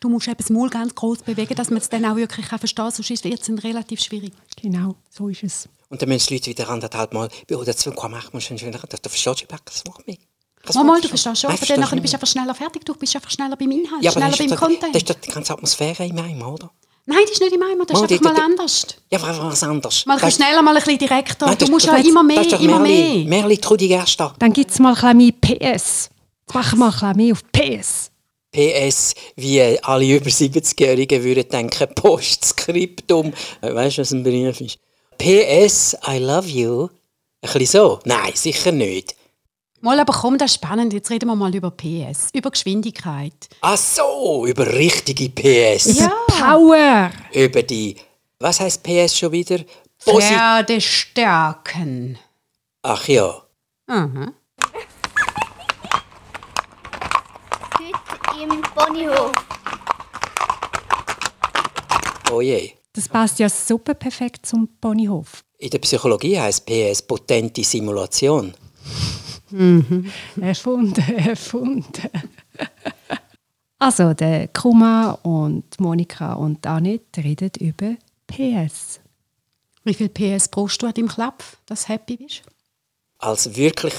Du musst eben das Maul ganz groß bewegen, dass man es dann auch wirklich verstehen kann, sonst wird es relativ schwierig. Genau, so ist es. Und dann müssen die Leute wieder anderthalb Mal oder zwei Komma machen, musst du schon wieder, du verstehst überhaupt das Wort mehr. Mal, mal, du verstehst schon, aber dann nachher bist du einfach schneller fertig, du bist einfach schneller beim Inhalt, ja, schneller beim Content. Das ist doch die ganze Atmosphäre im Eimer, oder? Nein, das ist nicht im Eimer, das ist einfach mal anders. Ja, aber was anders. Mal ein schneller, mal ein bisschen direkter. Nein, du musst ja immer mehr, immer mehr. Merli, trau dich erst da. Dann gibt es mal ein bisschen mehr PS. Mach mal ein bisschen mehr auf PS. PS, wie alle über 70-Jährigen würden denken, Postskriptum. Weißt du, was ein Brief ist? PS, I love you. Ein bisschen so? Nein, sicher nicht. Mal, aber komm, das ist spannend. Jetzt reden wir mal über PS, über Geschwindigkeit. Ach so, über richtige PS. Ja. Power. Über die, was heißt PS schon wieder? Pferdestärken. Ach ja. Mhm. Heute im Ponyhof. Oh je. Das passt ja super perfekt zum Ponyhof. In der Psychologie heißt PS potente Simulation. Mhm. Erfunden, erfunden. also, der Kuma und Monika und Annette reden über PS. Wie viel PS brauchst du an deinem Klapp, dass du happy bist? Als wirklich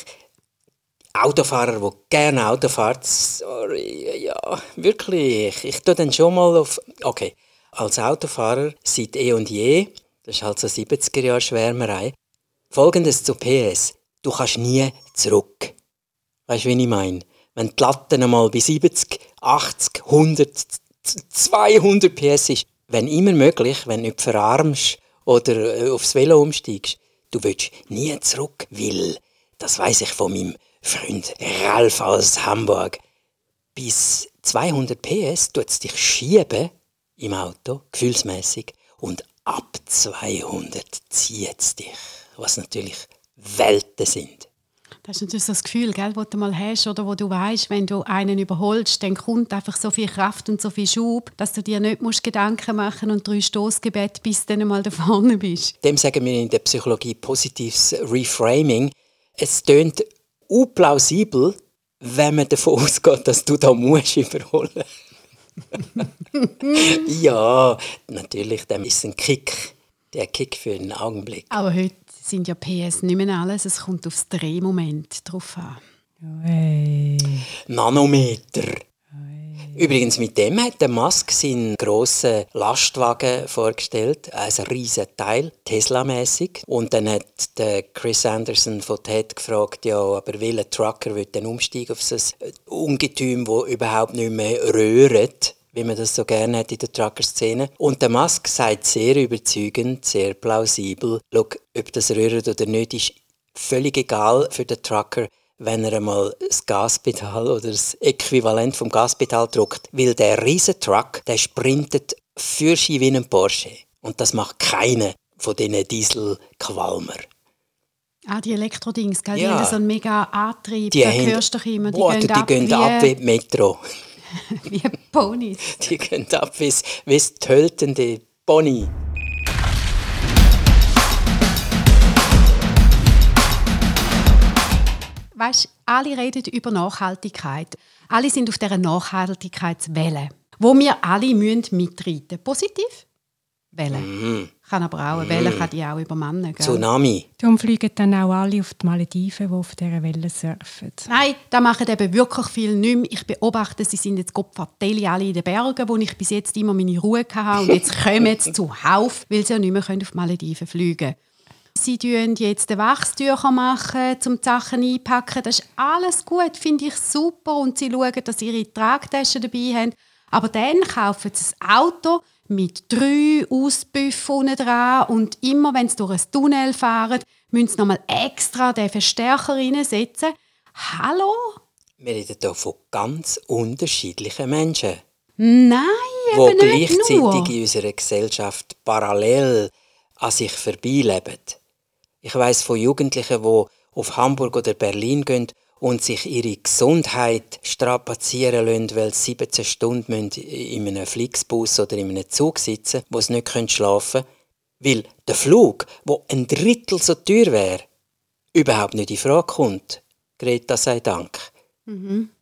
Autofahrer, der gerne Auto fährt, sorry, ja, wirklich, ich tue dann schon mal auf, okay, als Autofahrer seit eh und je, das ist halt so 70er Jahre Schwärmerei, folgendes zu PS. Du kannst nie zurück. Weißt du, wie ich meine? Wenn die Latte einmal bei 70, 80, 100, 200 PS ist, wenn immer möglich, wenn du nicht verarmst oder äh, aufs Velo umsteigst, du willst nie zurück, weil, das weiß ich von meinem Freund Ralf aus Hamburg, bis 200 PS tut es dich schieben im Auto, gefühlsmäßig, und ab 200 zieht es dich, was natürlich Welten sind. Das ist natürlich das Gefühl, gell, das du mal hast oder wo du weißt, wenn du einen überholst, dann kommt einfach so viel Kraft und so viel Schub, dass du dir nicht musst Gedanken machen und drei Stoßgebet bis du dann mal da vorne bist. Dem sagen wir in der Psychologie positives Reframing. Es tönt unplausibel, wenn man davon ausgeht, dass du da musst überholen. ja, natürlich, dann ist ein Kick, der Kick für einen Augenblick. Aber heute sind ja PS nicht mehr alles, es kommt aufs Drehmoment drauf an. Hey. Nanometer. Übrigens, mit dem hat der Musk seinen grossen Lastwagen vorgestellt, ein riesen Teil, Tesla-mäßig. Und dann hat der Chris Anderson von TED gefragt, ja, aber welcher Trucker wird denn umsteigen auf so ein Ungetüm, das überhaupt nicht mehr röhrt? wie man das so gerne hat in der Trucker-Szene. Und der Musk sagt sehr überzeugend, sehr plausibel, Schau, ob das rührt oder nicht, ist völlig egal für den Trucker, wenn er einmal das Gaspedal oder das Äquivalent vom Gaspedal drückt. Weil der riesen Truck, der sprintet für wie ein Porsche. Und das macht keiner von diesen Dieselqualmer. Ah, die Elektrodings, gell? Ja. die haben so einen mega Antrieb, die da hörst du immer. Die boah, gehen, die ab, gehen ab wie Metro. wie Ponys. Die gehen ab wie das töltende Pony. Weißt, alle reden über Nachhaltigkeit. Alle sind auf dieser Nachhaltigkeitswelle, wo wir alle müssen mitreiten Positiv? Welle. Mm. Kann aber auch, eine Welle mm. kann die auch übermannen. Gell? Tsunami. Darum fliegen dann auch alle auf die Malediven, die auf dieser Welle surfen. Nein, da machen eben wirklich viel nicht mehr. Ich beobachte, sie sind jetzt Gottverdeli alle in den Bergen, wo ich bis jetzt immer meine Ruhe hatte. Und jetzt kommen sie zuhauf, weil sie ja nicht mehr auf die Malediven fliegen können. Sie machen jetzt Wachstücher, machen, um die Sachen einpacken. Das ist alles gut, finde ich super. Und sie schauen, dass ihre Tragtaschen dabei haben. Aber dann kaufen sie ein Auto mit drei Auspuffen dran und immer, wenn sie durch ein Tunnel fahren, müssen sie nochmal extra den Verstärker reinsetzen. Hallo? Wir reden hier von ganz unterschiedlichen Menschen. Nein, eben die gleichzeitig nur. in unserer Gesellschaft parallel an sich vorbeileben. Ich weiß von Jugendlichen, die auf Hamburg oder Berlin gehen und sich ihre Gesundheit strapazieren lassen, weil sie 17 Stunden in einem Flixbus oder in einem Zug sitzen wo sie nicht schlafen können, weil der Flug, wo ein Drittel so teuer wäre, überhaupt nicht in Frage kommt. Greta sei Dank.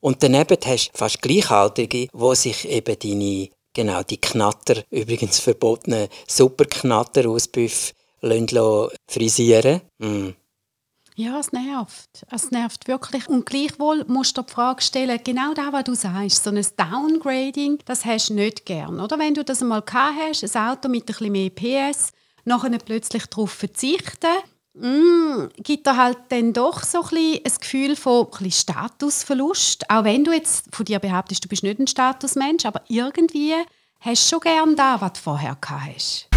Und daneben hast du fast Gleichaltrige, wo sich eben deine, genau, die Knatter, übrigens verbotene Superknatter aus Büff, frisieren mm. Ja, es nervt. Es nervt wirklich. Und gleichwohl musst du die Frage stellen, genau das, was du sagst, so ein Downgrading, das hast du nicht gern. Oder wenn du das einmal gehabt hast, ein Auto mit ein bisschen mehr PS, nachher plötzlich darauf verzichten, mm, gibt da halt dann doch so ein, bisschen ein Gefühl von ein Statusverlust. Auch wenn du jetzt von dir behauptest, du bist nicht ein Statusmensch, aber irgendwie hast du schon gern da, was du vorher gehabt hast.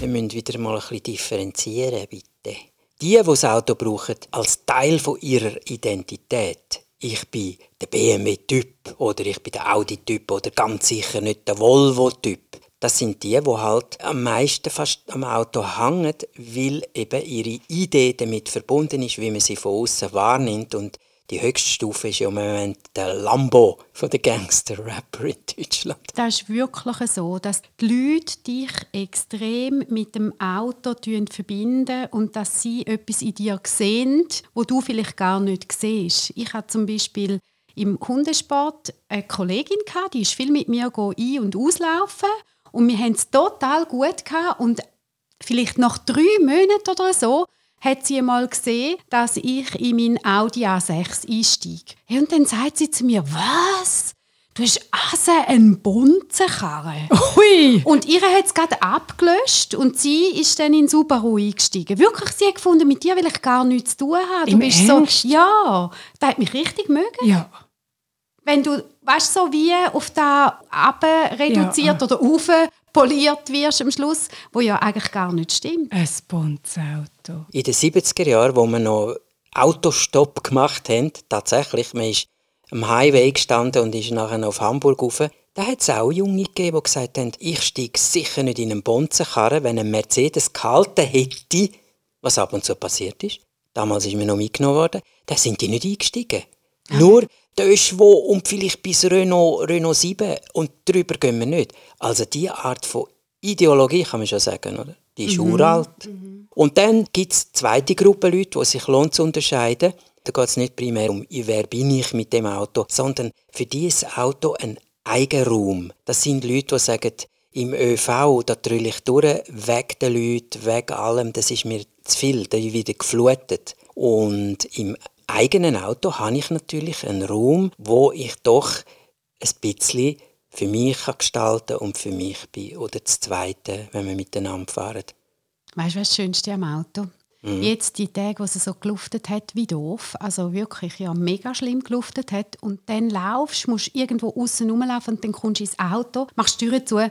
Wir müssen wieder mal ein bisschen differenzieren, bitte. Die, die das Auto brauchen, als Teil ihrer Identität. Ich bin der BMW-Typ oder ich bin der Audi-Typ oder ganz sicher nicht der Volvo-Typ. Das sind die, die halt am meisten fast am Auto hängen, weil eben ihre Idee damit verbunden ist, wie man sie von außen wahrnimmt und die höchste Stufe ist ja im Moment der Lambo von den Gangster-Rapper in Deutschland. Das ist wirklich so, dass die Leute dich extrem mit dem Auto verbinden und dass sie etwas in dir sehen, wo du vielleicht gar nicht siehst. Ich habe zum Beispiel im Hundesport eine Kollegin die ist viel mit mir ein- und auslaufen und wir haben es total gut gehabt und vielleicht nach drei Monaten oder so hat sie einmal gesehen, dass ich in meinen Audi A6 einsteige. Und dann sagt sie zu mir, was? Du hast also eine Bunzenkarre. Hui! Und ihre hat es gerade abgelöscht und sie ist dann in Subaru eingestiegen. Wirklich, sie hat gefunden, mit dir will ich gar nichts zu tun haben. Du Im bist Ernst? so, ja, das hat mich richtig mögen. Ja. Wenn du, weißt so wie auf da reduziert Ja. oder auf poliert wirst am Schluss, wo ja eigentlich gar nicht stimmt. Ein Bunzenauto. In den 70er Jahren, wo wir noch Autostopp gemacht haben, tatsächlich, man ist am Highway gestanden und ist nachher auf Hamburg rauf, da hat es auch Junge gegeben, die gesagt haben, ich steige sicher nicht in einen Bonzenkarren, wenn ein Mercedes gehalten hätte, was ab und zu passiert ist. Damals ist mir noch mitgenommen worden, da sind die nicht eingestiegen. Nur Döschwo und vielleicht bis Renault, Renault 7 und drüber gehen wir nicht. Also diese Art von Ideologie kann man schon sagen, oder? Die ist uralt. Und dann gibt es zweite Gruppe Leute, die sich lohnt zu unterscheiden. Da geht es nicht primär um, wer bin ich mit dem Auto, sondern für die ist das Auto ein Eigenraum. Das sind Leute, die sagen, im ÖV, da trülle ich durch, weg den Leuten, weg allem, das ist mir zu viel, da bin ich wieder geflutet. Und im eigenen Auto habe ich natürlich einen Raum, wo ich doch ein bisschen für mich kann gestalten und für mich bin. Oder das Zweite, wenn wir miteinander fahren. Weißt du, was das Schönste am Auto? Jetzt die Tage, wo es so geluftet hat, wie doof, also wirklich ja mega schlimm geluftet hat und dann laufst, musst irgendwo außen rumlaufen und dann kommst du ins Auto, machst die Tür zu,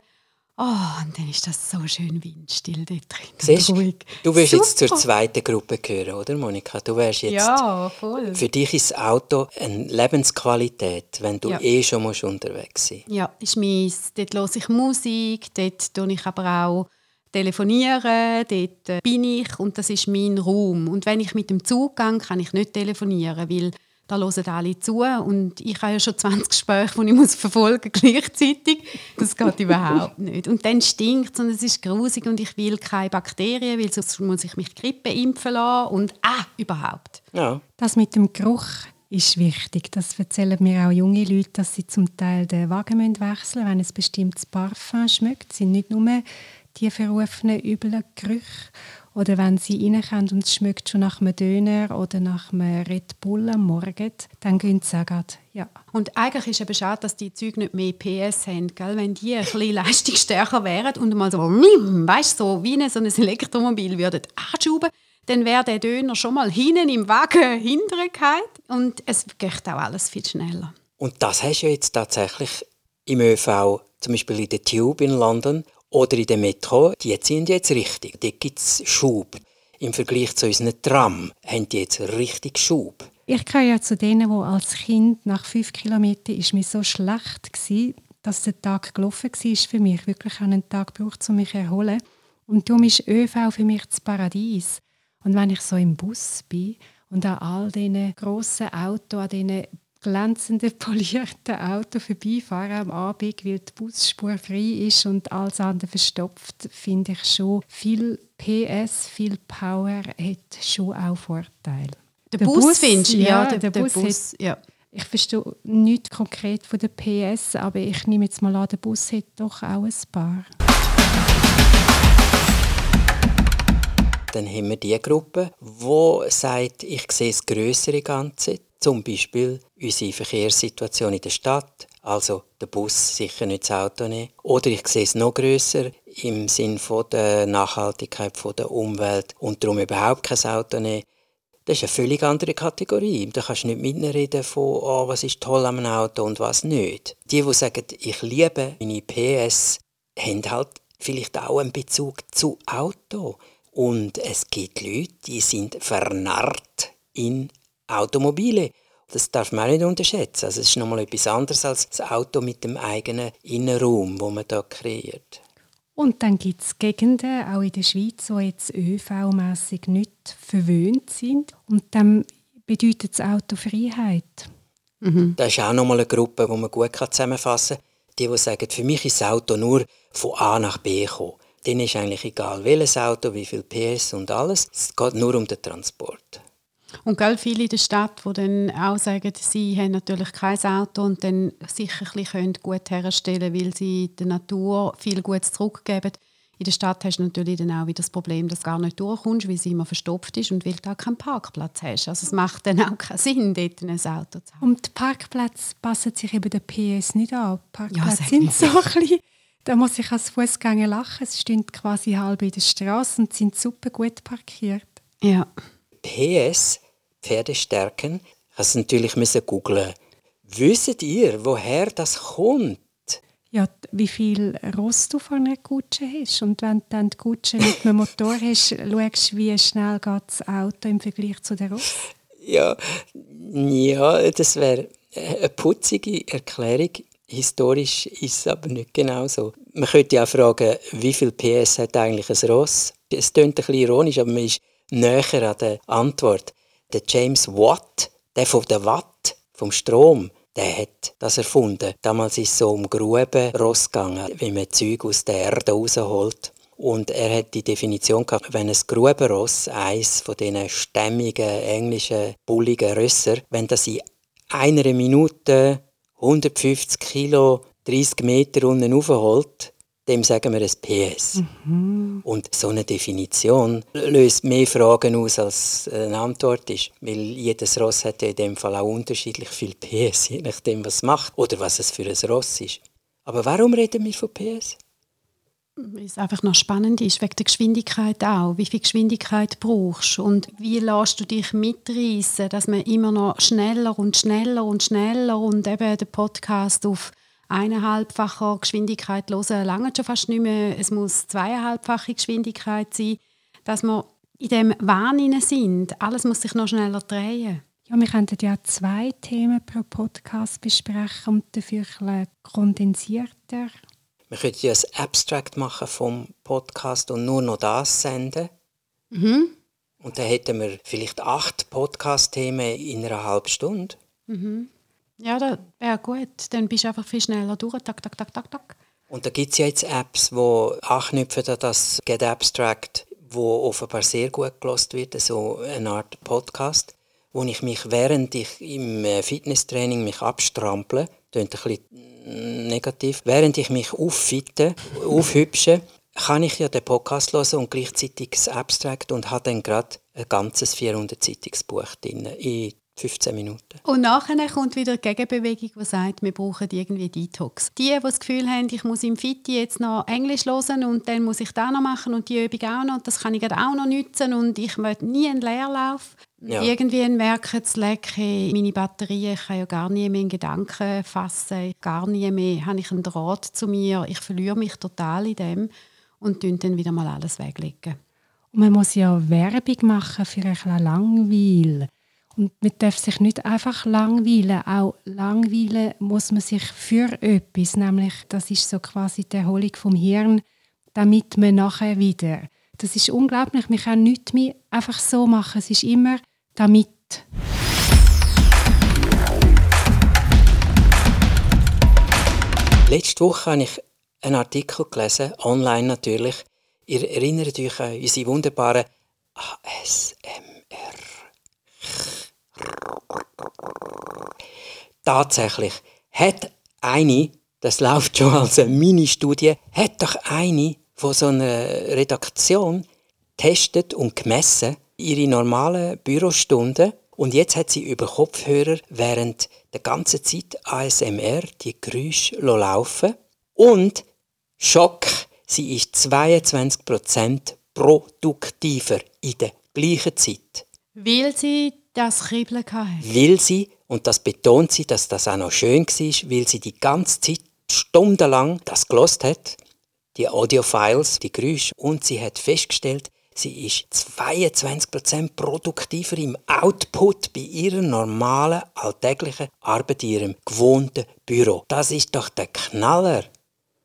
oh, und dann ist das so schön windstill dort drin Siehst, ruhig. du willst jetzt zur zweiten Gruppe gehören, oder Monika? Du wärst jetzt Ja, voll. für dich ist das Auto eine Lebensqualität, wenn du Ja. eh schon musst unterwegs sein. Ja, ist meins. Dort höre ich Musik, dort tue ich aber auch telefonieren, dort äh, bin ich und das ist mein Raum. Und wenn ich mit dem Zug gehe, kann ich nicht telefonieren, weil da hören alle zu und ich habe ja schon 20 Gespräche, die ich muss verfolgen gleichzeitig. Das geht überhaupt nicht. Und dann stinkt es und es ist grusig und ich will keine Bakterien, weil sonst muss ich mich Grippe impfen lassen und ah, überhaupt. Ja. Das mit dem Geruch ist wichtig. Das erzählen mir auch junge Leute, dass sie zum Teil den Wagen müssen wechseln müssen, wenn ein bestimmtes Parfum schmeckt. Es sind nicht nur die verrufenen, üblen Gerüche. Oder wenn sie reinkommen und es schmeckt schon nach einem Döner oder nach einem Red Bull am Morgen, dann gehen sie auch gerade, ja. Und eigentlich ist es schade, dass die Züge nicht mehr PS haben, gell? wenn die ein bisschen leistungsstärker wären und mal so, weißt, so wie ein, so ein Elektromobil würden anschrauben, dann wäre der Döner schon mal hinten im Wagen hinterher gefallen und es geht auch alles viel schneller. Und das hast du ja jetzt tatsächlich im ÖV, zum Beispiel in der Tube in London oder in der Metro, die ziehen jetzt richtig. Dort gibt es Schub. Im Vergleich zu unseren Tram haben die jetzt richtig Schub. Ich gehöre ja zu denen, wo als Kind nach fünf Kilometern ist mir so schlecht gsi, dass der Tag gelaufen war für mich. Wirklich einen Tag gebraucht, um mich zu erholen. Und darum ist ÖV für mich das Paradies. Und wenn ich so im Bus bin und an all diesen grossen Autos, an diesen glänzenden, polierten Auto vorbeifahren am Abend, weil die Busspur frei ist und alles andere verstopft, finde ich schon, viel PS, viel Power hat schon auch Vorteile. Der, der Bus, Bus findest du? Ja, ja der, der, der, Bus, Bus hat, ja. Ich verstehe nicht konkret von der PS, aber ich nehme jetzt mal an, der Bus hat doch auch ein paar. Dann haben wir die Gruppe, die sagt, ich sehe das größere Ganze, zum Beispiel unsere Verkehrssituation in der Stadt, also der Bus sicher nicht das Auto nehmen. Oder ich sehe es noch grösser im Sinne der Nachhaltigkeit der Umwelt und darum überhaupt kein Auto nehmen. Das ist eine völlig andere Kategorie. Da kannst du nicht mitreden von, oh, was ist toll am Auto und was nicht. Die, die sagen, ich liebe meine PS, haben halt vielleicht auch einen Bezug zu Auto. Und es gibt Leute, die sind vernarrt in Automobile. Das darf man auch nicht unterschätzen. Also es ist nochmal etwas anderes als das Auto mit dem eigenen Innenraum, wo man da kreiert. Und dann gibt es Gegenden, auch in der Schweiz, die jetzt ÖV-mässig nicht verwöhnt sind. Und dann bedeutet das Auto Freiheit. Mhm. Das ist auch nochmal eine Gruppe, die man gut zusammenfassen kann. Die, die sagen, für mich ist das Auto nur von A nach B gekommen. Denen ist eigentlich egal, welches Auto, wie viel PS und alles. Es geht nur um den Transport. Und gell, viele in der Stadt, die dann auch sagen, sie haben natürlich kein Auto und dann sicher ein bisschen gut herstellen weil sie der Natur viel Gutes zurückgeben. In der Stadt hast du natürlich dann auch wieder das Problem, dass du gar nicht durchkommst, weil sie immer verstopft ist und weil du auch keinen Parkplatz hast. Also es macht dann auch keinen Sinn, dort ein Auto zu haben. Und die Parkplätze passen sich eben der PS nicht an. Parkplätze ja, sind so klein. Da muss ich als Fußgänger lachen. Es stehen quasi halb in der Straße und sind super gut parkiert. Ja. PS, Pferdestärken, hast du natürlich googeln. Wisst ihr, woher das kommt? Ja, wie viel Rost du von einer Kutsche hast. Und wenn du dann die Kutsche mit einem Motor hast, schaust du, wie schnell geht das Auto im Vergleich zu der Rost? Ja, ja das wäre eine putzige Erklärung. Historisch ist es aber nicht genau so. Man könnte ja auch fragen, wie viel PS hat eigentlich ein Ross? Es klingt ein bisschen ironisch, aber man ist näher an der Antwort. Der James Watt, der von der Watt, vom Strom, der hat das erfunden. Damals ist es so um Grubenross gegangen, wie man Zeug aus der Erde rausholt. Und er hat die Definition gehabt, wenn ein Grubenross, eins von diesen stämmigen, englischen, bulligen Rösser, wenn das in einer Minute 150 Kilo 30 Meter unten raufholt, dem sagen wir ein PS. Mhm. Und so eine Definition löst mehr Fragen aus, als eine Antwort ist. Weil jedes Ross hat in dem Fall auch unterschiedlich viel PS, je nachdem, was es macht oder was es für ein Ross ist. Aber warum reden wir von PS? Weil es einfach noch spannend ist, wegen der Geschwindigkeit auch. Wie viel Geschwindigkeit brauchst du und wie lässt du dich mitreißen, dass man immer noch schneller und schneller und schneller und eben den Podcast auf eineinhalbfacher Geschwindigkeit hören, lange schon fast nicht mehr. Es muss zweieinhalbfache Geschwindigkeit sein, dass wir in dem Wahn sind. Alles muss sich noch schneller drehen. Ja, wir könnten ja zwei Themen pro Podcast besprechen und dafür ein kondensierter. Wir könnten ja ein Abstract machen vom Podcast und nur noch das senden. Mhm. Und dann hätten wir vielleicht acht Podcast-Themen in einer halben Stunde. Mhm. Ja, das wäre gut. Dann bist du einfach viel schneller durch. Tak, tak, tak, tak, tak. Und da gibt es ja jetzt Apps, die anknüpfen an das Get Abstract, wo offenbar sehr gut gelost wird, so eine Art Podcast, wo ich mich, während ich im äh, Fitnesstraining mich abstrample, klingt ein bisschen negativ, während ich mich auffitte, aufhübsche, kann ich ja den Podcast hören und gleichzeitig das Abstract und habe dann gerade ein ganzes 400-seitiges drin in 15 Minuten. Und nachher kommt wieder die Gegenbewegung, die sagt, wir brauchen irgendwie Detox. Die, die das Gefühl haben, ich muss im Fitti jetzt noch Englisch hören und dann muss ich das noch machen und die Übung auch noch und das kann ich auch noch nutzen und ich möchte nie einen Leerlauf. Ja. Irgendwie merken sie, hey, meine Batterie, ich kann ja gar nie mehr in Gedanken fassen, gar nie mehr habe ich einen Draht zu mir, ich verliere mich total in dem und dann wieder mal alles weglegen. Und man muss ja Werbung machen für ein bisschen Langweil. Und man darf sich nicht einfach langweilen. Auch langweilen muss man sich für etwas, nämlich das ist so quasi die Erholung vom Hirn, damit man nachher wieder. Das ist unglaublich. Man kann nichts mehr einfach so machen. Es ist immer damit. Letzte Woche habe ich einen Artikel gelesen, online natürlich. Ihr erinnert euch an unsere wunderbaren ASMR. Tatsächlich hat eine, das läuft schon als eine Mini-Studie, hat doch eine von so einer Redaktion testet und gemessen ihre normalen Bürostunden und jetzt hat sie über Kopfhörer während der ganzen Zeit ASMR die Geräusche laufen und Schock, sie ist 22% produktiver in der gleichen Zeit. Weil sie das Kribbeln hatte. Weil sie, und das betont sie, dass das auch noch schön war, weil sie die ganze Zeit stundenlang das gelost hat, die Audiofiles, die Geräusche, und sie hat festgestellt, sie ist 22% produktiver im Output bei ihrer normalen, alltäglichen Arbeit in ihrem gewohnten Büro. Das ist doch der Knaller.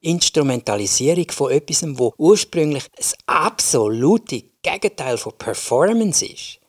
Instrumentalisierung von etwas, wo ursprünglich das absolute Gegenteil von Performance ist.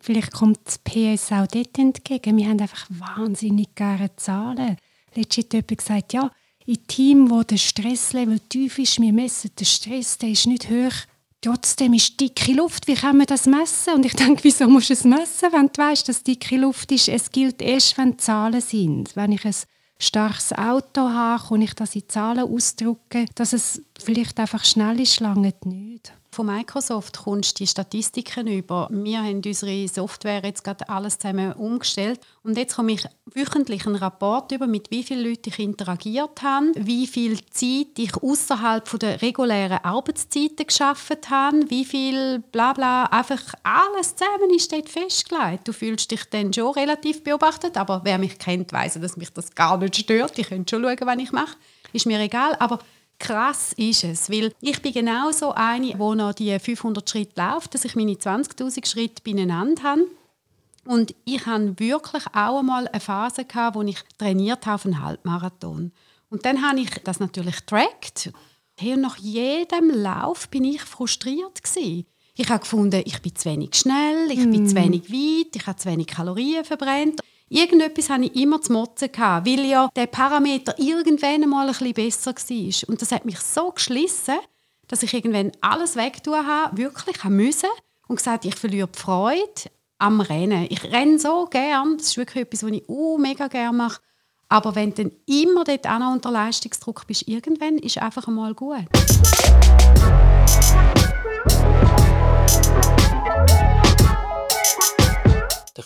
Vielleicht kommt das PS auch dort entgegen. Wir haben einfach wahnsinnig gerne Zahlen. Letztens hat jemand gesagt, ja, in Team, wo der Stresslevel tief ist, wir messen den Stress, der ist nicht hoch. Trotzdem ist dicke Luft. Wie kann man das messen? Und ich denke, wieso musst du es messen, wenn du weißt, dass dicke Luft ist? Es gilt erst, wenn Zahlen sind. Wenn ich ein starkes Auto habe, kann ich das in Zahlen ausdrücken, dass es vielleicht einfach schnell ist, lange nicht. Von Microsoft kommst du die Statistiken über. Wir haben unsere Software jetzt gerade alles zusammen umgestellt und jetzt komme ich wöchentlich einen Rapport über, mit wie vielen Leuten ich interagiert habe, wie viel Zeit ich außerhalb der regulären Arbeitszeiten geschafft habe, wie viel bla bla, einfach alles zusammen ist dort festgelegt. Du fühlst dich dann schon relativ beobachtet, aber wer mich kennt, weiß, dass mich das gar nicht stört. Ich könnte schon schauen, was ich mache. Ist mir egal, aber krass ist es, weil ich bin genau so eine, wo noch die 500 Schritte läuft, dass ich meine 20'000 Schritte beieinander habe. Und ich hatte wirklich auch einmal eine Phase, gehabt, wo ich trainiert habe auf einen Halbmarathon. Und dann habe ich das natürlich getrackt. Hey, und nach jedem Lauf bin ich frustriert gewesen. Ich habe gefunden, ich bin zu wenig schnell, ich bin zu mm. wenig weit, ich habe zu wenig Kalorien verbrannt. Irgendetwas hatte ich immer zu motzen, weil ja der Parameter irgendwann mal ein besser war. Und das hat mich so geschlissen, dass ich irgendwann alles wegtun habe, wirklich haben müssen und gesagt, ich verliere die Freude am Rennen. Ich renne so gern, das ist wirklich etwas, was ich uh, mega gerne mache. Aber wenn du dann immer dort auch noch unter Leistungsdruck bist, irgendwann ist es einfach einmal gut.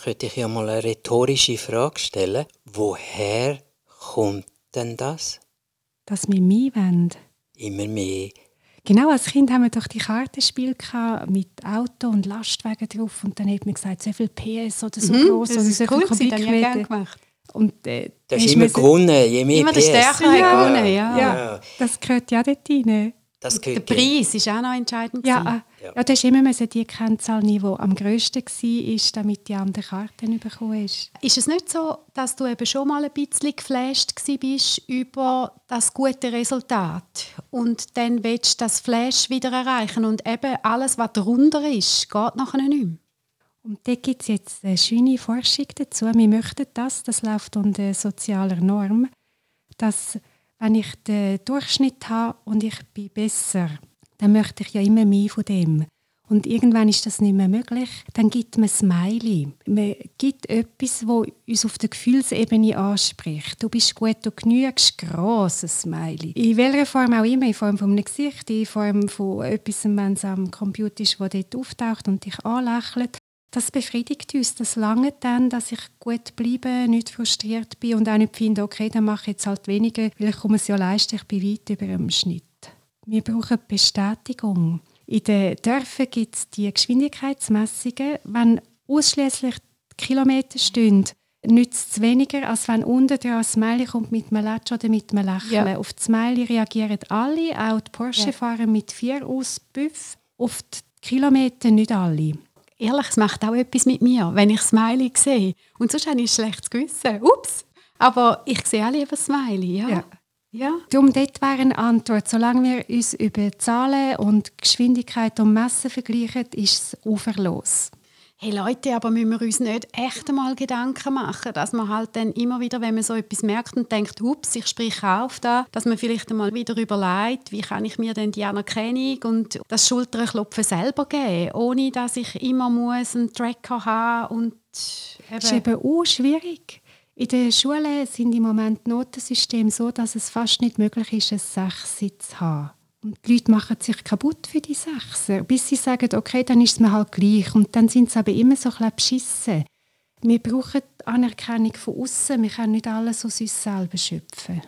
Könnte ich ja mal eine rhetorische Frage stellen. Woher kommt denn das? Dass wir mehr wollen. Immer mehr. Genau, als Kind haben wir doch die Kartenspiele mit Auto und Lastwagen drauf und dann hat man gesagt, so viel PS oder so mhm, groß oder so viel cool, Kubikmeter. gemacht. Und, äh, das ist immer gewonnen, je mehr immer PS. Immer der Stärkere ja, gewonnen, ja. ja. Das gehört ja dort rein. Das der Preis ist auch noch entscheidend. Ja, äh, ja. ja du hast immer müssen die Kennzahl nehmen, die am grössten war, damit die andere Karten bekommen hast. Ist es nicht so, dass du eben schon mal ein bisschen geflasht bist über das gute Resultat und dann willst du das Flash wieder erreichen und eben alles, was darunter ist, geht nachher nicht mehr? Und da gibt es jetzt eine schöne Forschung dazu. Wir möchten das, das läuft unter sozialer Norm, dass wenn ich den Durchschnitt habe und ich bin besser, dann möchte ich ja immer mehr von dem. Und irgendwann ist das nicht mehr möglich. Dann gibt man Smiley. Man gibt etwas, das uns auf der Gefühlsebene anspricht. Du bist gut, du genügst, grosses Smiley. In welcher Form auch immer, in Form von einem Gesicht, in Form von etwas, wenn es am Computer ist, das dort auftaucht und dich anlächelt das befriedigt uns. Das lange dann, dass ich gut bleibe, nicht frustriert bin und auch nicht finde, okay, dann mache ich jetzt halt weniger, weil ich komme es ja leisten, ich bin weit über dem Schnitt. Wir brauchen Bestätigung. In den Dörfern gibt es die Geschwindigkeitsmessungen. Wenn ausschließlich Kilometer stehen, nützt es weniger, als wenn unten dran ein Smiley kommt mit einem Latsch oder mit einem Lächeln. Ja. Auf das Smiley reagieren alle, auch die Porsche-Fahrer ja. mit vier Auspuff. Auf die Kilometer nicht alle ehrlich, es macht auch etwas mit mir, wenn ich Smiley sehe. Und sonst habe ich ein schlechtes Gewissen. Ups! Aber ich sehe auch lieber Smiley, ja. ja. Ja. Darum dort wäre eine Antwort. Solange wir uns über Zahlen und Geschwindigkeit und Massen vergleichen, ist es uferlos. Hey Leute, aber müssen wir uns nicht echt einmal Gedanken machen, dass man halt dann immer wieder, wenn man so etwas merkt und denkt, ups, ich spreche auf da, dass man vielleicht einmal wieder überlegt, wie kann ich mir denn die Anerkennung und das Schulterklopfen selber geben, ohne dass ich immer muss einen Tracker haben und eben das ist eben auch schwierig. In der Schule sind im Moment Notensysteme so, dass es fast nicht möglich ist, ein Sechs zu haben. Und die Leute machen sich kaputt für die Sechser, bis sie sagen, okay, dann ist es mir halt gleich. Und dann sind sie aber immer so ein beschissen. Wir brauchen Anerkennung von außen. Wir können nicht alles aus uns selber schöpfen.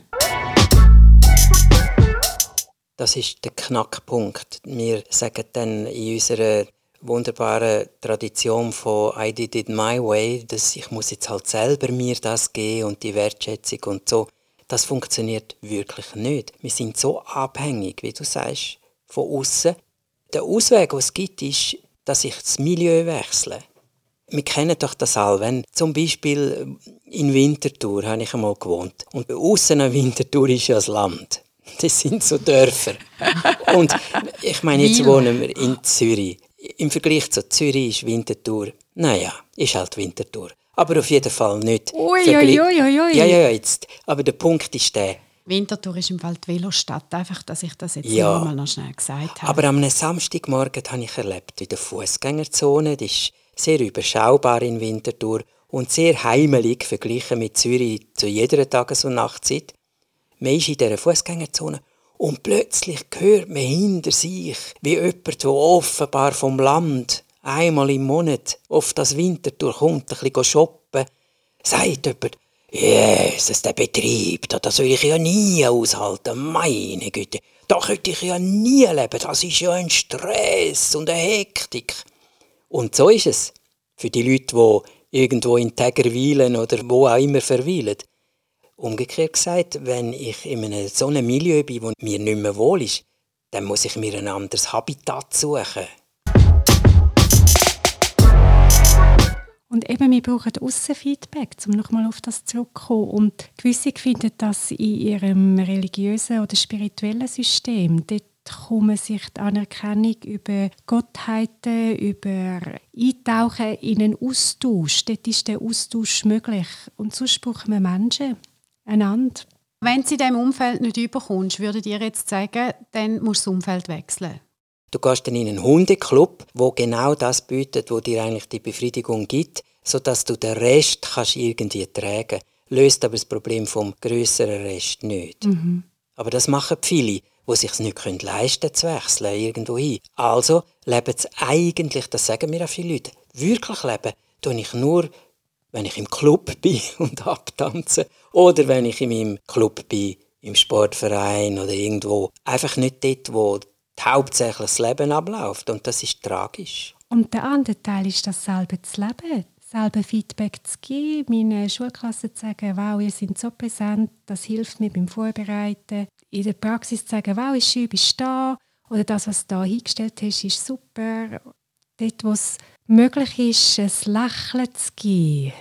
Das ist der Knackpunkt. Wir sagen dann in unserer wunderbaren Tradition von I did it my way, dass ich muss jetzt halt selber mir das geben und die Wertschätzung und so. Das funktioniert wirklich nicht. Wir sind so abhängig, wie du sagst, von außen. Der Ausweg, den es gibt, ist, dass ich das Milieu wechsle. Wir kennen doch das all, wenn zum Beispiel in Winterthur habe ich einmal gewohnt und außen an Winterthur ist ja das Land. Das sind so Dörfer. Und ich meine, jetzt wohnen wir in Zürich. Im Vergleich zu Zürich ist Winterthur, naja, ist halt Winterthur aber auf jeden Fall nicht. Ui, ui, ui, ui. Ja, ja, jetzt. Aber der Punkt ist der. Winterthur ist im Wald Velostadt, einfach, dass ich das jetzt ja, mal noch schnell gesagt habe. Aber am Samstagmorgen habe ich erlebt, in der Fußgängerzone, die ist sehr überschaubar in Winterthur und sehr heimelig verglichen mit Zürich zu jeder Tages- und Nachtzeit. Man ist in dieser Fußgängerzone und plötzlich hört man hinter sich, wie jemand, der offenbar vom Land einmal im Monat auf das Wintertour kommt, ein bisschen shoppen, sagt jemand, Jesus, der Betrieb, das soll ich ja nie aushalten, meine Güte. Da könnte ich ja nie leben, das ist ja ein Stress und eine Hektik. Und so ist es. Für die Leute, die irgendwo in Tägerwilen oder wo auch immer verweilen. Umgekehrt gesagt, wenn ich in einem so einem Milieu bin, wo mir nicht mehr wohl ist, dann muss ich mir ein anderes Habitat suchen. Und eben, wir brauchen Aussenfeedback, um nochmal auf das zurückzukommen. Und gewisse finden das in ihrem religiösen oder spirituellen System. Dort kommen sich die Anerkennung über Gottheiten, über Eintauchen in einen Austausch. Dort ist der Austausch möglich. Und sonst brauchen wir Menschen, einander. Wenn du in diesem Umfeld nicht überkommst, würde dir jetzt sagen, dann musst du das Umfeld wechseln. Du gehst dann in einen Hundeclub, wo genau das bietet, wo dir eigentlich die Befriedigung gibt, sodass du den Rest kannst irgendwie tragen. Löst aber das Problem vom größeren Rest nicht. Mhm. Aber das machen viele, die sich es nicht leisten können, zu wechseln irgendwo hin. Also leben sie eigentlich, das sagen mir auch viele Leute, wirklich leben tue ich nur, wenn ich im Club bin und abtanze oder wenn ich in meinem Club bin, im Sportverein oder irgendwo. Einfach nicht dort, wo hauptsächlich das Leben abläuft. Und das ist tragisch. Und der andere Teil ist das selber zu leben, selber Feedback zu geben, meine Schulklassen zu sagen, wow, ihr seid so präsent, das hilft mir beim Vorbereiten. In der Praxis zu sagen, wow, ist schön, bist da. Oder das, was du da hingestellt hast, ist super. Dort, wo es möglich ist, ein Lächeln zu geben,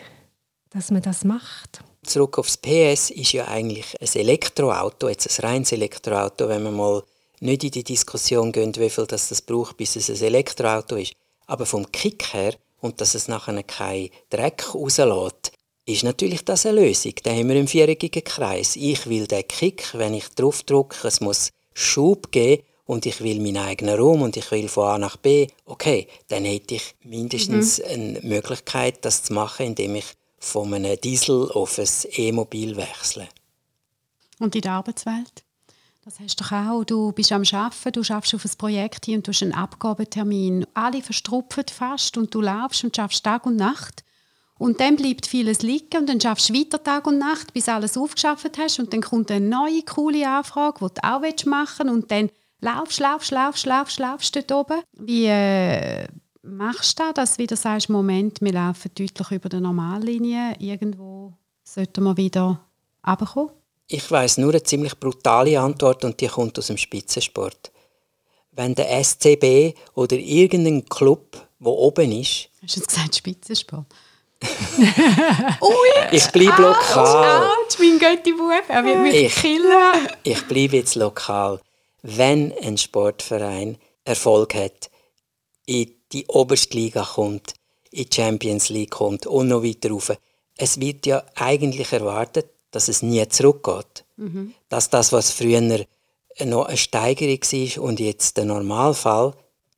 dass man das macht. Zurück aufs PS ist ja eigentlich ein Elektroauto, jetzt ein reines Elektroauto, wenn man mal nicht in die Diskussion gehen, wie viel das, das braucht, bis es ein Elektroauto ist. Aber vom Kick her und dass es nachher keinen Dreck rauslässt, ist natürlich das eine Lösung. Da haben wir im viereckigen Kreis. Ich will den Kick, wenn ich drauf drücke, es muss Schub geben und ich will meinen eigenen Raum und ich will von A nach B. Okay, dann hätte ich mindestens mhm. eine Möglichkeit, das zu machen, indem ich von einem Diesel auf ein E-Mobil wechsle. Und in der Arbeitswelt? Das hast du doch auch. Du bist am Arbeiten, du schaffst auf ein Projekt hin und du hast einen Abgabetermin. Alle verstrupfen fast und du laufst und schaffst Tag und Nacht. Und dann bleibt vieles liegen und dann schaffst du weiter Tag und Nacht, bis alles aufgeschafft hast und dann kommt eine neue, coole Anfrage, die du auch machen willst und dann laufst, laufst, laufst, laufst, laufst dort oben. Wie äh, machst du das, dass du wieder sagst, Moment, wir laufen deutlich über der Normallinie, irgendwo sollten wir wieder runterkommen? Ich weiß nur eine ziemlich brutale Antwort und die kommt aus dem Spitzensport. Wenn der SCB oder irgendein Club, wo oben ist. Hast du jetzt gesagt Spitzensport? Ui, ich bleibe lokal. Ouch, mein Götti-Bub, er wird mich ich, killen. Ich bleibe jetzt lokal. Wenn ein Sportverein Erfolg hat, in die oberste Liga kommt, in die Champions League kommt und noch weiter rauf. Es wird ja eigentlich erwartet, dass es nie zurückgeht. Mhm. Dass das, was früher noch eine Steigerung war und jetzt der Normalfall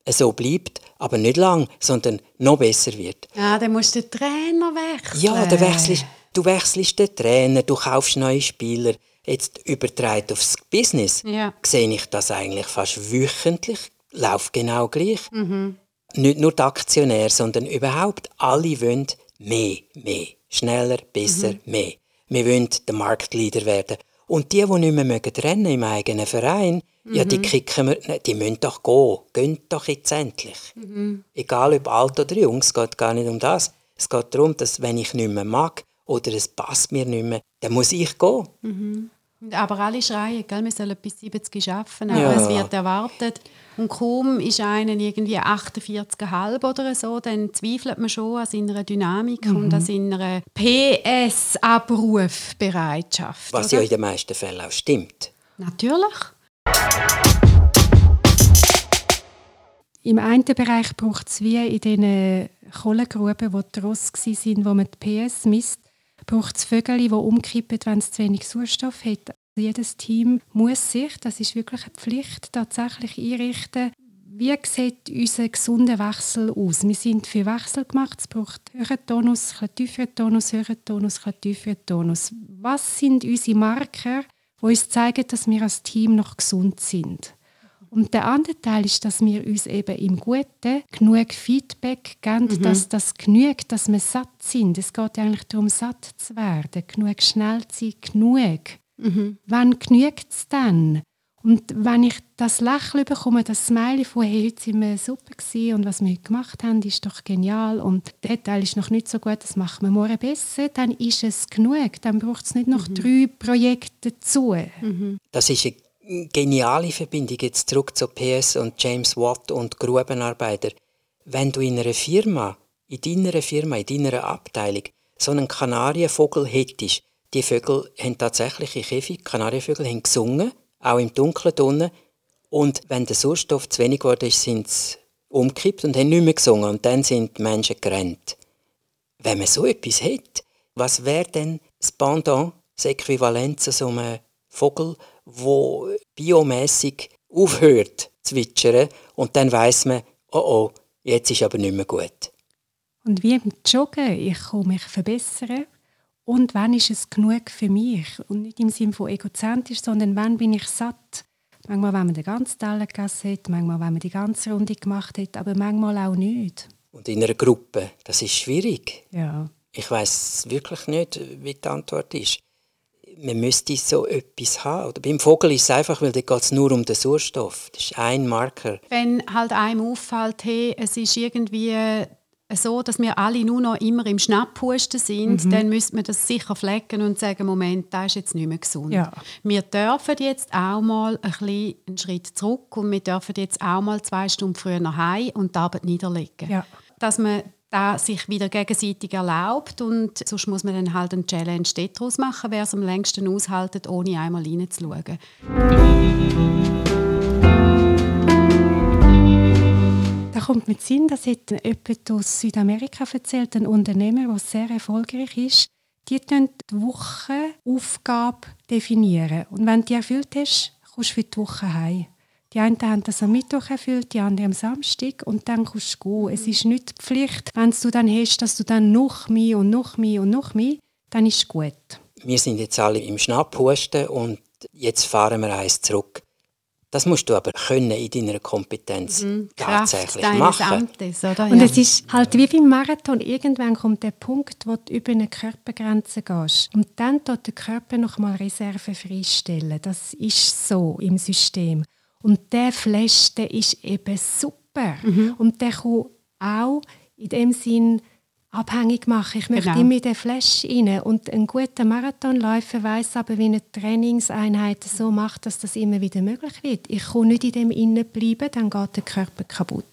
so bleibt, aber nicht lang, sondern noch besser wird. Ja, dann musst du den Trainer wechseln. Ja, dann wechselst, du wechselst den Trainer, du kaufst neue Spieler. Jetzt übertragen aufs Business, ja. sehe ich das eigentlich fast wöchentlich, läuft genau gleich. Mhm. Nicht nur die Aktionäre, sondern überhaupt alle wollen mehr, mehr. Schneller, besser, mhm. mehr. Wir wollen der Marktleader werden. Und die, die nicht mehr mögen rennen im eigenen Verein, mhm. ja, die mhm. kicken wir, die müssen doch gehen. Gehen doch jetzt endlich. Mhm. Egal ob alt oder jung, es geht gar nicht um das. Es geht darum, dass wenn ich nicht mehr mag oder es passt mir nicht mehr, dann muss ich gehen. Mhm. Aber alle schreien, gell? wir sollen bis 70 arbeiten, aber ja. es wird erwartet. Und kaum ist einer irgendwie 48,5 oder so, dann zweifelt man schon an seiner Dynamik mhm. und an seiner PS-Abrufbereitschaft. Was oder? ja in den meisten Fällen auch stimmt. Natürlich. Im einen Bereich braucht es wie in diesen Kohlengruben, die gross waren, wo man die PS misst, braucht es Vögel, die umkippen, wenn es zu wenig Sauerstoff hat. Jedes Team muss sich, das ist wirklich eine Pflicht, tatsächlich einrichten, wie sieht unser gesunder Wechsel aus? Wir sind für Wechsel gemacht. Es braucht höheren Tonus, tieferen Tonus, höheren Tonus, tieferen Tonus. Was sind unsere Marker, die uns zeigen, dass wir als Team noch gesund sind? Und der andere Teil ist, dass wir uns eben im Guten genug Feedback geben, mhm. dass das genügt, dass wir satt sind. Es geht eigentlich darum, satt zu werden, genug schnell zu sein, genug. Mhm. Wann genügt es dann? Und wenn ich das Lächeln bekomme, das Smiley von «Hey, heute sind wir super gewesen und was wir heute gemacht haben, ist doch genial und der Teil ist noch nicht so gut, das machen wir morgen besser», dann ist es genug. Dann braucht es nicht noch mhm. drei Projekte dazu. Mhm. Das ist eine geniale Verbindung jetzt zurück zu PS und James Watt und Grubenarbeiter. Wenn du in einer Firma, in deiner Firma, in deiner Abteilung so einen Kanarienvogel hättest, die Vögel haben tatsächlich in Käfig, Kanarienvögel haben gesungen, auch im Dunkeln drinnen. Und wenn der Sauerstoff zu wenig ist, sind sie umgekippt und haben nicht mehr gesungen. Und dann sind die Menschen gerannt. Wenn man so etwas hat, was wäre denn das Pendant, das Äquivalent zu so einem Vogel, wo biomäßig aufhört zu zwitschern und dann weiß man, oh oh, jetzt ist aber nicht mehr gut. Und wie im Joggen, ich kann mich verbessern. Und wann ist es genug für mich? Und nicht im Sinne von egozentrisch, sondern wann bin ich satt? Manchmal, wenn man den ganzen Teller gegessen hat, manchmal, wenn man die ganze Runde gemacht hat, aber manchmal auch nicht. Und in einer Gruppe, das ist schwierig. Ja. Ich weiß wirklich nicht, wie die Antwort ist man müsste so etwas haben. Oder beim Vogel ist es einfach, weil da geht es nur um den Sauerstoff. Das ist ein Marker. Wenn halt einem auffällt, hey, es ist irgendwie so, dass wir alle nur noch immer im Schnapphusten sind, mhm. dann müsste man das sicher flecken und sagen, Moment, das ist jetzt nicht mehr gesund. Ja. Wir dürfen jetzt auch mal ein bisschen einen Schritt zurück und wir dürfen jetzt auch mal zwei Stunden früher nach Hause und die Arbeit niederlegen. Ja. Dass man da sich wieder gegenseitig erlaubt und sonst muss man dann halt eine Challenge daraus machen, wer es am längsten aushaltet, ohne einmal reinzuschauen. Da kommt mit Sinn, dass jemand aus Südamerika erzählt, ein Unternehmer, der sehr erfolgreich ist. Die definieren die Wochenaufgabe. Und wenn du die erfüllt hast, kommst du für die Woche heim. Die einen haben das am Mittwoch erfüllt, die anderen am Samstag und dann kannst du gehen. Es ist nicht die Pflicht, wenn du dann hast, dass du dann noch mehr und noch mehr und noch mehr, dann ist es gut. Wir sind jetzt alle im Schnapphusten und jetzt fahren wir eins zurück. Das musst du aber können in deiner Kompetenz mhm. tatsächlich machen. Amtes, oder? Und ja. es ist halt wie beim Marathon. Irgendwann kommt der Punkt, wo du über eine Körpergrenze gehst. Und dann tut der Körper noch mal Reserve freistellen. Das ist so im System. Und der Flash, der ist eben super. Mhm. Und der kann auch in dem Sinn abhängig machen. Ich möchte genau. immer in den Flash rein. Und ein guter Marathonläufer weiß aber, wie eine Trainingseinheit so macht, dass das immer wieder möglich wird. Ich kann nicht in dem innen bleiben, dann geht der Körper kaputt.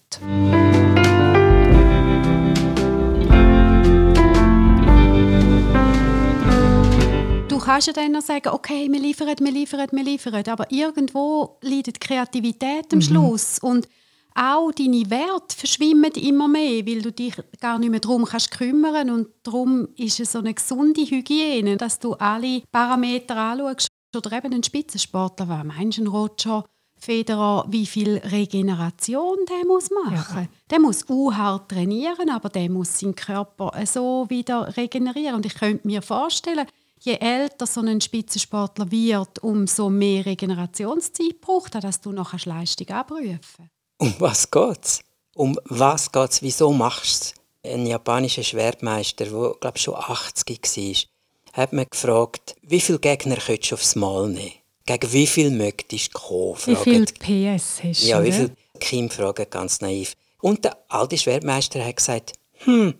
Kannst ja dann noch sagen, okay, wir liefern, wir liefern, wir liefern, aber irgendwo leidet die Kreativität am mhm. Schluss und auch deine Werte verschwimmen immer mehr, weil du dich gar nicht mehr darum kannst kümmern und darum ist es so eine gesunde Hygiene, dass du alle Parameter anschaust oder eben ein Spitzensportler, was meinst du, Roger Federer, wie viel Regeneration der muss machen. Ja. Der muss hart trainieren, aber der muss seinen Körper so wieder regenerieren. Und ich könnte mir vorstellen, je älter so ein Spitzensportler wird, umso mehr Regenerationszeit braucht er, dass du noch Leistung abrufen Um was geht's? Um was geht's? Wieso machst du Ein japanischer Schwertmeister, der glaube schon 80 war, hat mich gefragt, wie viele Gegner könntest du aufs Mal nehmen? Gegen wie viel möchtest du kommen? Wie viel PS hast du? Ja, wie viel Kim fragen, ganz naiv. Und der alte Schwertmeister hat gesagt, hm,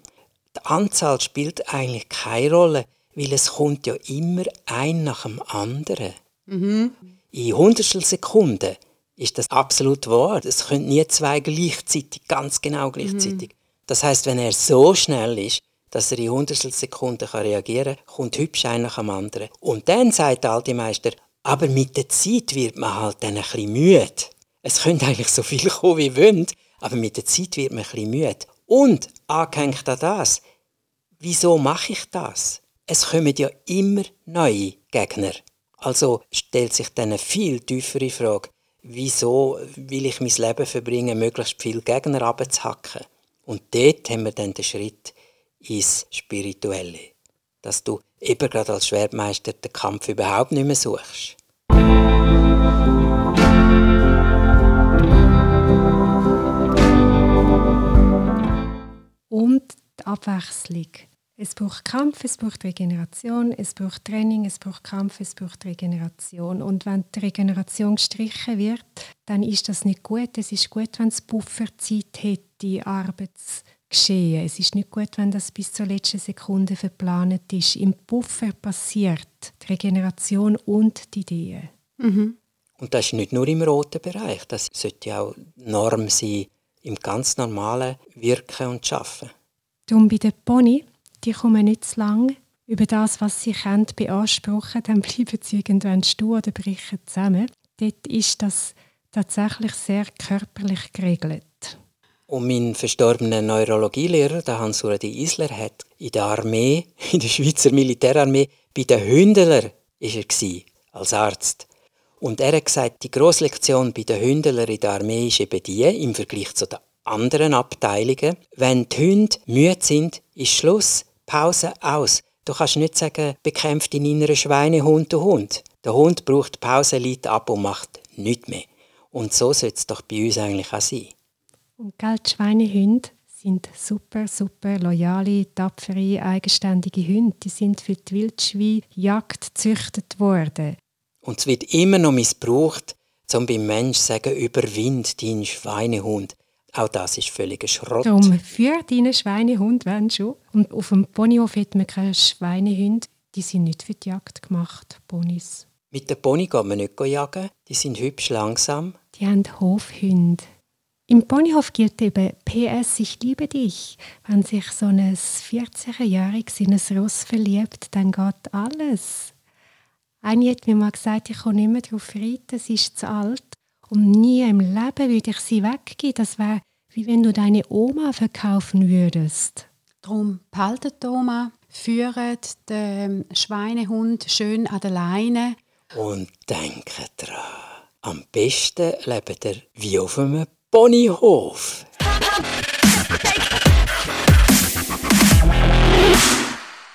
die Anzahl spielt eigentlich keine Rolle, weil es kommt ja immer ein nach dem anderen. Mhm. In Hundertstel Sekunden ist das absolut wahr. Es können nie zwei gleichzeitig, ganz genau gleichzeitig. Mhm. Das heißt, wenn er so schnell ist, dass er in Hundertstel Sekunden reagieren kann, kommt hübsch ein nach dem anderen. Und dann sagt der alte Meister, aber mit der Zeit wird man halt dann ein bisschen müde. Es könnte eigentlich so viel kommen, wie wollen, aber mit der Zeit wird man ein bisschen müde. Und angehängt an das, wieso mache ich das? Es kommen ja immer neue Gegner. Also stellt sich dann eine viel tiefere Frage, wieso will ich mein Leben verbringen, möglichst viele Gegner abzuhacken? Und dort haben wir dann den Schritt ins Spirituelle. Dass du eben gerade als Schwertmeister den Kampf überhaupt nicht mehr suchst. Und die Abwechslung. Es braucht Kampf, es braucht Regeneration, es braucht Training, es braucht Kampf, es braucht Regeneration. Und wenn die Regeneration gestrichen wird, dann ist das nicht gut. Es ist gut, wenn es Pufferzeit hätte, Arbeits geschehen. Es ist nicht gut, wenn das bis zur letzten Sekunde verplant ist. Im Puffer passiert die Regeneration und die Ideen. Mhm. Und das ist nicht nur im roten Bereich, das sollte ja auch Norm sein im ganz normalen Wirken und Schaffen. Darum bei den Pony, die kommen nicht zu lang über das, was sie können, beanspruchen, dann bleiben sie irgendwann stur oder brechen zusammen. Dort ist das tatsächlich sehr körperlich geregelt. Und mein verstorbener Neurologielehrer, der Hans-Uradi Isler, hat in der Armee, in der Schweizer Militärarmee, bei den Hündeler war er als Arzt. Und er hat gesagt, die grosse Lektion bei den Hündeler in der Armee ist eben die, im Vergleich zu den anderen Abteilungen, wenn die Hunde müde sind, ist Schluss, Pause aus. Du kannst nicht sagen, bekämpft in inneren Schweinehund den Hund. Der Hund braucht Pause, liegt ab und macht nichts mehr. Und so sollte es doch bei uns eigentlich auch sein. Und gell, Schweinehunde sind super, super loyale, tapfere, eigenständige Hunde. Die sind für die Wildschweinjagd gezüchtet worden. Und es wird immer noch missbraucht, um beim Menschen zu sagen, überwind deinen Schweinehund. Auch das ist völliger Schrott. Darum für deinen Schweinehund, wenn schon. Und auf dem Ponyhof hat man keine Schweinehunde. Die sind nicht für die Jagd gemacht, Ponys. Mit den Pony geht man nicht jagen. Die sind hübsch langsam. Die haben Hofhunde. Im Ponyhof gilt eben PS, ich liebe dich. Wenn sich so ein 14-Jähriges in ein Ross verliebt, dann geht alles. Eine hat mir mal gesagt, ich kann nicht mehr darauf reiten, sie ist zu alt. Und nie im Leben würde ich sie weggeben. Das wäre, wie wenn du deine Oma verkaufen würdest. Darum behaltet die Oma, führt den Schweinehund schön an der Leine. Und denke dran, am besten lebt er wie auf einem Ponyhof.